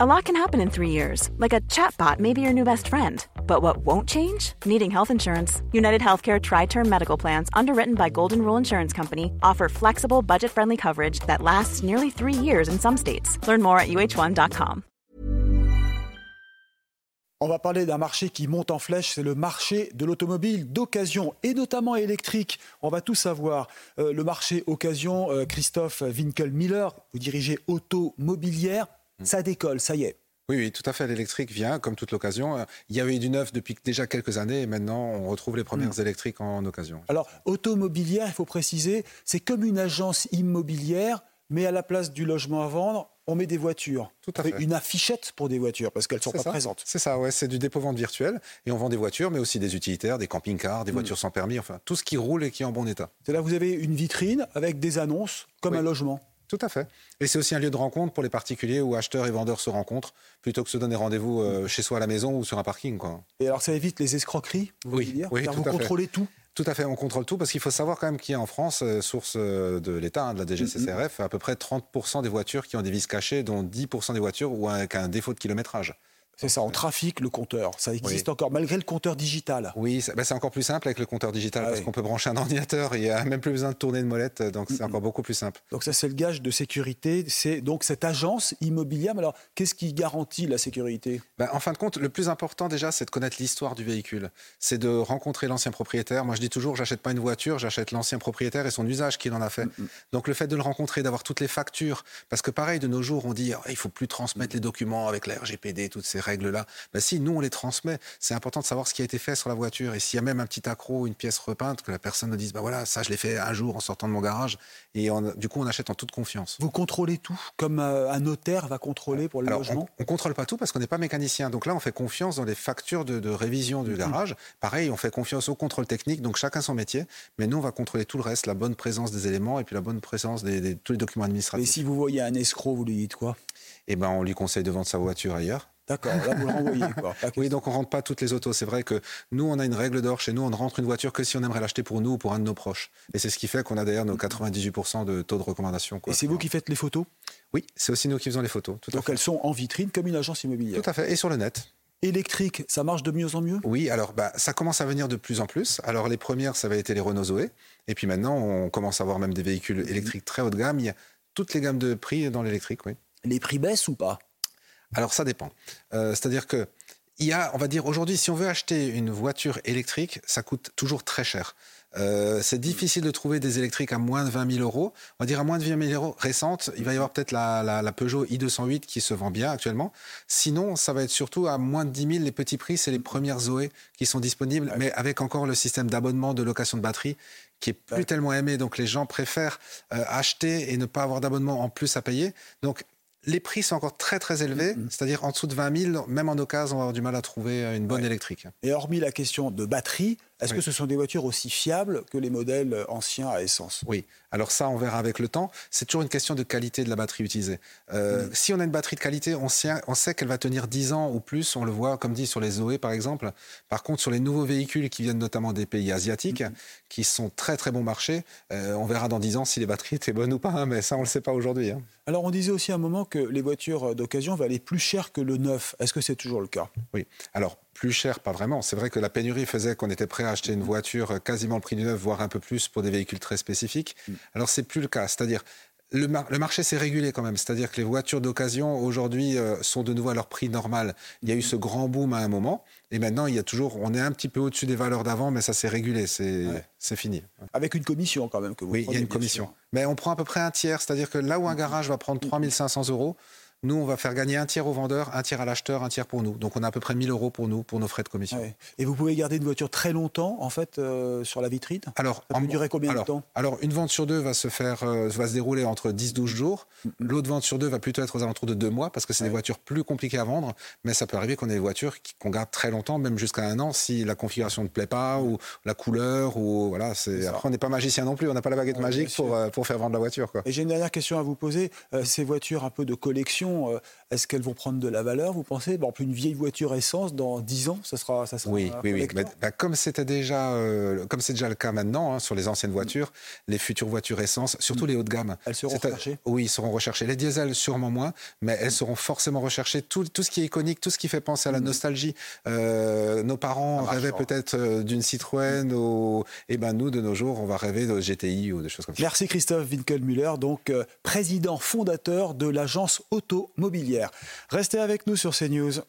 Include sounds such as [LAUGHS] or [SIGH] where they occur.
A lot can happen in three years, like a chatbot may be your new best friend. But what won't change? Needing health insurance. United Healthcare Tri Term Medical Plans, underwritten by Golden Rule Insurance Company, offer flexible, budget friendly coverage that lasts nearly three years in some states. Learn more at uh1.com. On va parler d'un marché qui monte en flèche, c'est le marché de l'automobile d'occasion et notamment électrique. On va tout savoir. Euh, le marché occasion, euh, Christophe Winkel-Miller, vous dirigez Automobilière, ça décolle, ça y est. Oui, oui, tout à fait. L'électrique vient, comme toute l'occasion. Il y avait eu du neuf depuis déjà quelques années et maintenant on retrouve les premières Mm. électriques en occasion. Alors, automobilière, il faut préciser, c'est comme une agence immobilière, mais à la place du logement à vendre, on met des voitures. Tout à fait. Une affichette pour des voitures, parce qu'elles ne sont pas ça. présentes. C'est ça, ouais, c'est du dépôt-vente virtuel. Et on vend des voitures, mais aussi des utilitaires, des camping-cars, des voitures sans permis, enfin tout ce qui roule et qui est en bon état. C'est là vous avez une vitrine avec des annonces, comme Oui. un logement. Tout à fait. Et c'est aussi un lieu de rencontre pour les particuliers où acheteurs et vendeurs se rencontrent, plutôt que se donner rendez-vous euh, chez soi à la maison ou sur un parking. Quoi. Et alors, ça évite les escroqueries, vous Oui, dire oui, Car tout vous à fait. contrôlez tout. Tout à fait, on contrôle tout parce qu'il faut savoir quand même qu'il y a en France, euh, source euh, de l'État, hein, de la DGCCRF, à peu près 30% des voitures qui ont des vis cachées, dont 10% des voitures ou avec un défaut de kilométrage. C'est ça, on trafique le compteur. Ça existe encore, malgré le compteur digital. Oui, c'est bah, c'est encore plus simple avec le compteur digital Ah parce oui. qu'on peut brancher un [LAUGHS] ordinateur, il n'y a même plus besoin de tourner de molette, donc c'est encore beaucoup plus simple. Donc ça, c'est le gage de sécurité. C'est donc cette agence immobilière. Mais alors, qu'est-ce qui garantit la sécurité? Bah, en fin de compte, le plus important déjà, c'est de connaître l'histoire du véhicule. C'est de rencontrer l'ancien propriétaire. Moi, je dis toujours, j'achète pas une voiture, j'achète l'ancien propriétaire et son usage qu'il en a fait. Donc, le fait de le rencontrer, d'avoir toutes les factures, parce que pareil, de nos jours, on dit, Ah, il faut plus transmettre les documents avec la RGPD, toutes ces règles-là. Bah, si, nous, on les transmet. C'est important de savoir ce qui a été fait sur la voiture. Et s'il y a même un petit accro, une pièce repeinte, que la personne nous dise, bah voilà, ça, je l'ai fait un jour en sortant de mon garage. Et on- du coup, on achète en toute confiance. Vous contrôlez tout, comme euh, un notaire va contrôler pour le Alors, logement? on ne contrôle pas tout parce qu'on n'est pas mécanicien. Donc là, on fait confiance dans les factures de, de révision du garage. Pareil, on fait confiance au contrôle technique. Donc chacun son métier. Mais nous, on va contrôler tout le reste, la bonne présence des éléments et puis la bonne présence des- tous les documents Et administratifs. si vous voyez un escroc, vous lui dites quoi? Et ben, on lui conseille de vendre sa voiture ailleurs. D'accord, là vous le renvoyez. Quoi. Pas Oui, donc on rentre pas toutes les autos. C'est vrai que nous, on a une règle d'or chez nous. On ne rentre une voiture que si on aimerait l'acheter pour nous ou pour un de nos proches. Et c'est ce qui fait qu'on a d'ailleurs nos 98% de taux de recommandation. quoi. Et c'est vous qui faites les photos? Oui, c'est aussi nous qui faisons les photos. Tout à Donc fait. elles sont en vitrine comme une agence immobilière? Tout à fait. Et sur le net. Électrique, ça marche de mieux en mieux? Oui, alors bah, ça commence à venir de plus en plus. Alors les premières, ça va être les Renault Zoé. Et puis maintenant, on commence à avoir même des véhicules électriques très haut de gamme. Il y a toutes les gammes de prix dans l'électrique, oui. Les prix baissent ou pas? Alors ça dépend. Euh, C'est-à-dire que il y a, on va dire aujourd'hui, si on veut acheter une voiture électrique, ça coûte toujours très cher. Euh, c'est difficile de trouver des électriques à moins de 20 000 euros. On va dire à moins de 20 000 euros récentes. Il va y avoir peut-être la, la- la Peugeot i208 qui se vend bien actuellement. Sinon, ça va être surtout à moins de 10 000. Les petits prix, c'est les premières Zoé qui sont disponibles, mais avec encore le système d'abonnement de location de batterie qui est plus tellement aimé. Donc les gens préfèrent euh, acheter et ne pas avoir d'abonnement en plus à payer. Donc les prix sont encore très très élevés, c'est-à-dire en dessous de 20 000, même en occasion, on va avoir du mal à trouver une bonne Ouais. électrique. Et hormis la question de batterie, est-ce Oui. que ce sont des voitures aussi fiables que les modèles anciens à essence? Oui, alors ça, on verra avec le temps. C'est toujours une question de qualité de la batterie utilisée. Euh, Si on a une batterie de qualité, on sait, on sait qu'elle va tenir 10 ans ou plus. On le voit, comme dit, sur les Zoé, par exemple. Par contre, sur les nouveaux véhicules qui viennent notamment des pays asiatiques, qui sont très très bon marché, euh, on verra dans 10 ans si les batteries étaient bonnes ou pas. hein, mais ça, on ne le sait pas aujourd'hui. hein. Alors on disait aussi à un moment que les voitures d'occasion valaient plus cher que le neuf. Est-ce que c'est toujours le cas? Oui. Alors, plus cher, pas vraiment. C'est vrai que la pénurie faisait qu'on était prêt à acheter une voiture euh, quasiment le prix du neuf, voire un peu plus pour des véhicules très spécifiques. Alors, c'est plus le cas. C'est-à-dire, le, mar- le marché s'est régulé quand même. C'est-à-dire que les voitures d'occasion, aujourd'hui, euh, sont de nouveau à leur prix normal. Il y a eu ce grand boom à un moment. Et maintenant, il y a toujours, on est un petit peu au-dessus des valeurs d'avant, mais ça s'est régulé. C'est Ouais. fini. Avec une commission quand même que vous Oui, il y a une commission. sûr. Mais on prend à peu près un tiers. C'est-à-dire que là où un garage va prendre 3500 euros, nous, on va faire gagner un tiers au vendeur, un tiers à l'acheteur, un tiers pour nous. Donc, on a à peu près 1000 euros pour nous, pour nos frais de commission. Ouais. Et vous pouvez garder une voiture très longtemps en fait euh, sur la vitrine? Alors, Ça peut durer combien de alors- temps? Alors, une vente sur deux va se faire, euh, va se dérouler entre 10-12 jours. L'autre vente sur deux va plutôt être aux alentours de deux mois parce que c'est des voitures plus compliquées à vendre. Mais ça peut arriver qu'on ait des voitures qui- qu'on garde très longtemps, même jusqu'à un an, si la configuration ne plaît pas ou la couleur ou voilà. C'est après on n'est pas magicien non plus. On n'a pas la baguette Ouais, magique pour euh, pour faire vendre la voiture quoi. Et j'ai une dernière question à vous poser. Ces voitures un peu de collection, euh, est-ce qu'elles vont prendre de la valeur Vous pensez? Exemple, une vieille voiture essence, dans 10 ans, ça sera, ça sera Oui, oui, oui. Bah, comme c'était déjà, euh, comme c'est déjà le cas maintenant hein, sur les anciennes voitures, les futures voitures essence, surtout mm. les haut de gamme. Elles seront recherchées Oui, elles seront recherchées. Les diesels, sûrement moins, mais elles seront forcément recherchées. Tout, tout ce qui est iconique, tout ce qui fait penser à la mm. nostalgie. Euh, nos parents rêvaient peut-être d'une Citroën, et ben nous, de nos jours, on va rêver de GTI ou des choses comme ça. Merci Christophe Winkelmüller, donc président fondateur de l'agence automobilière. Restez avec nous sur CNews.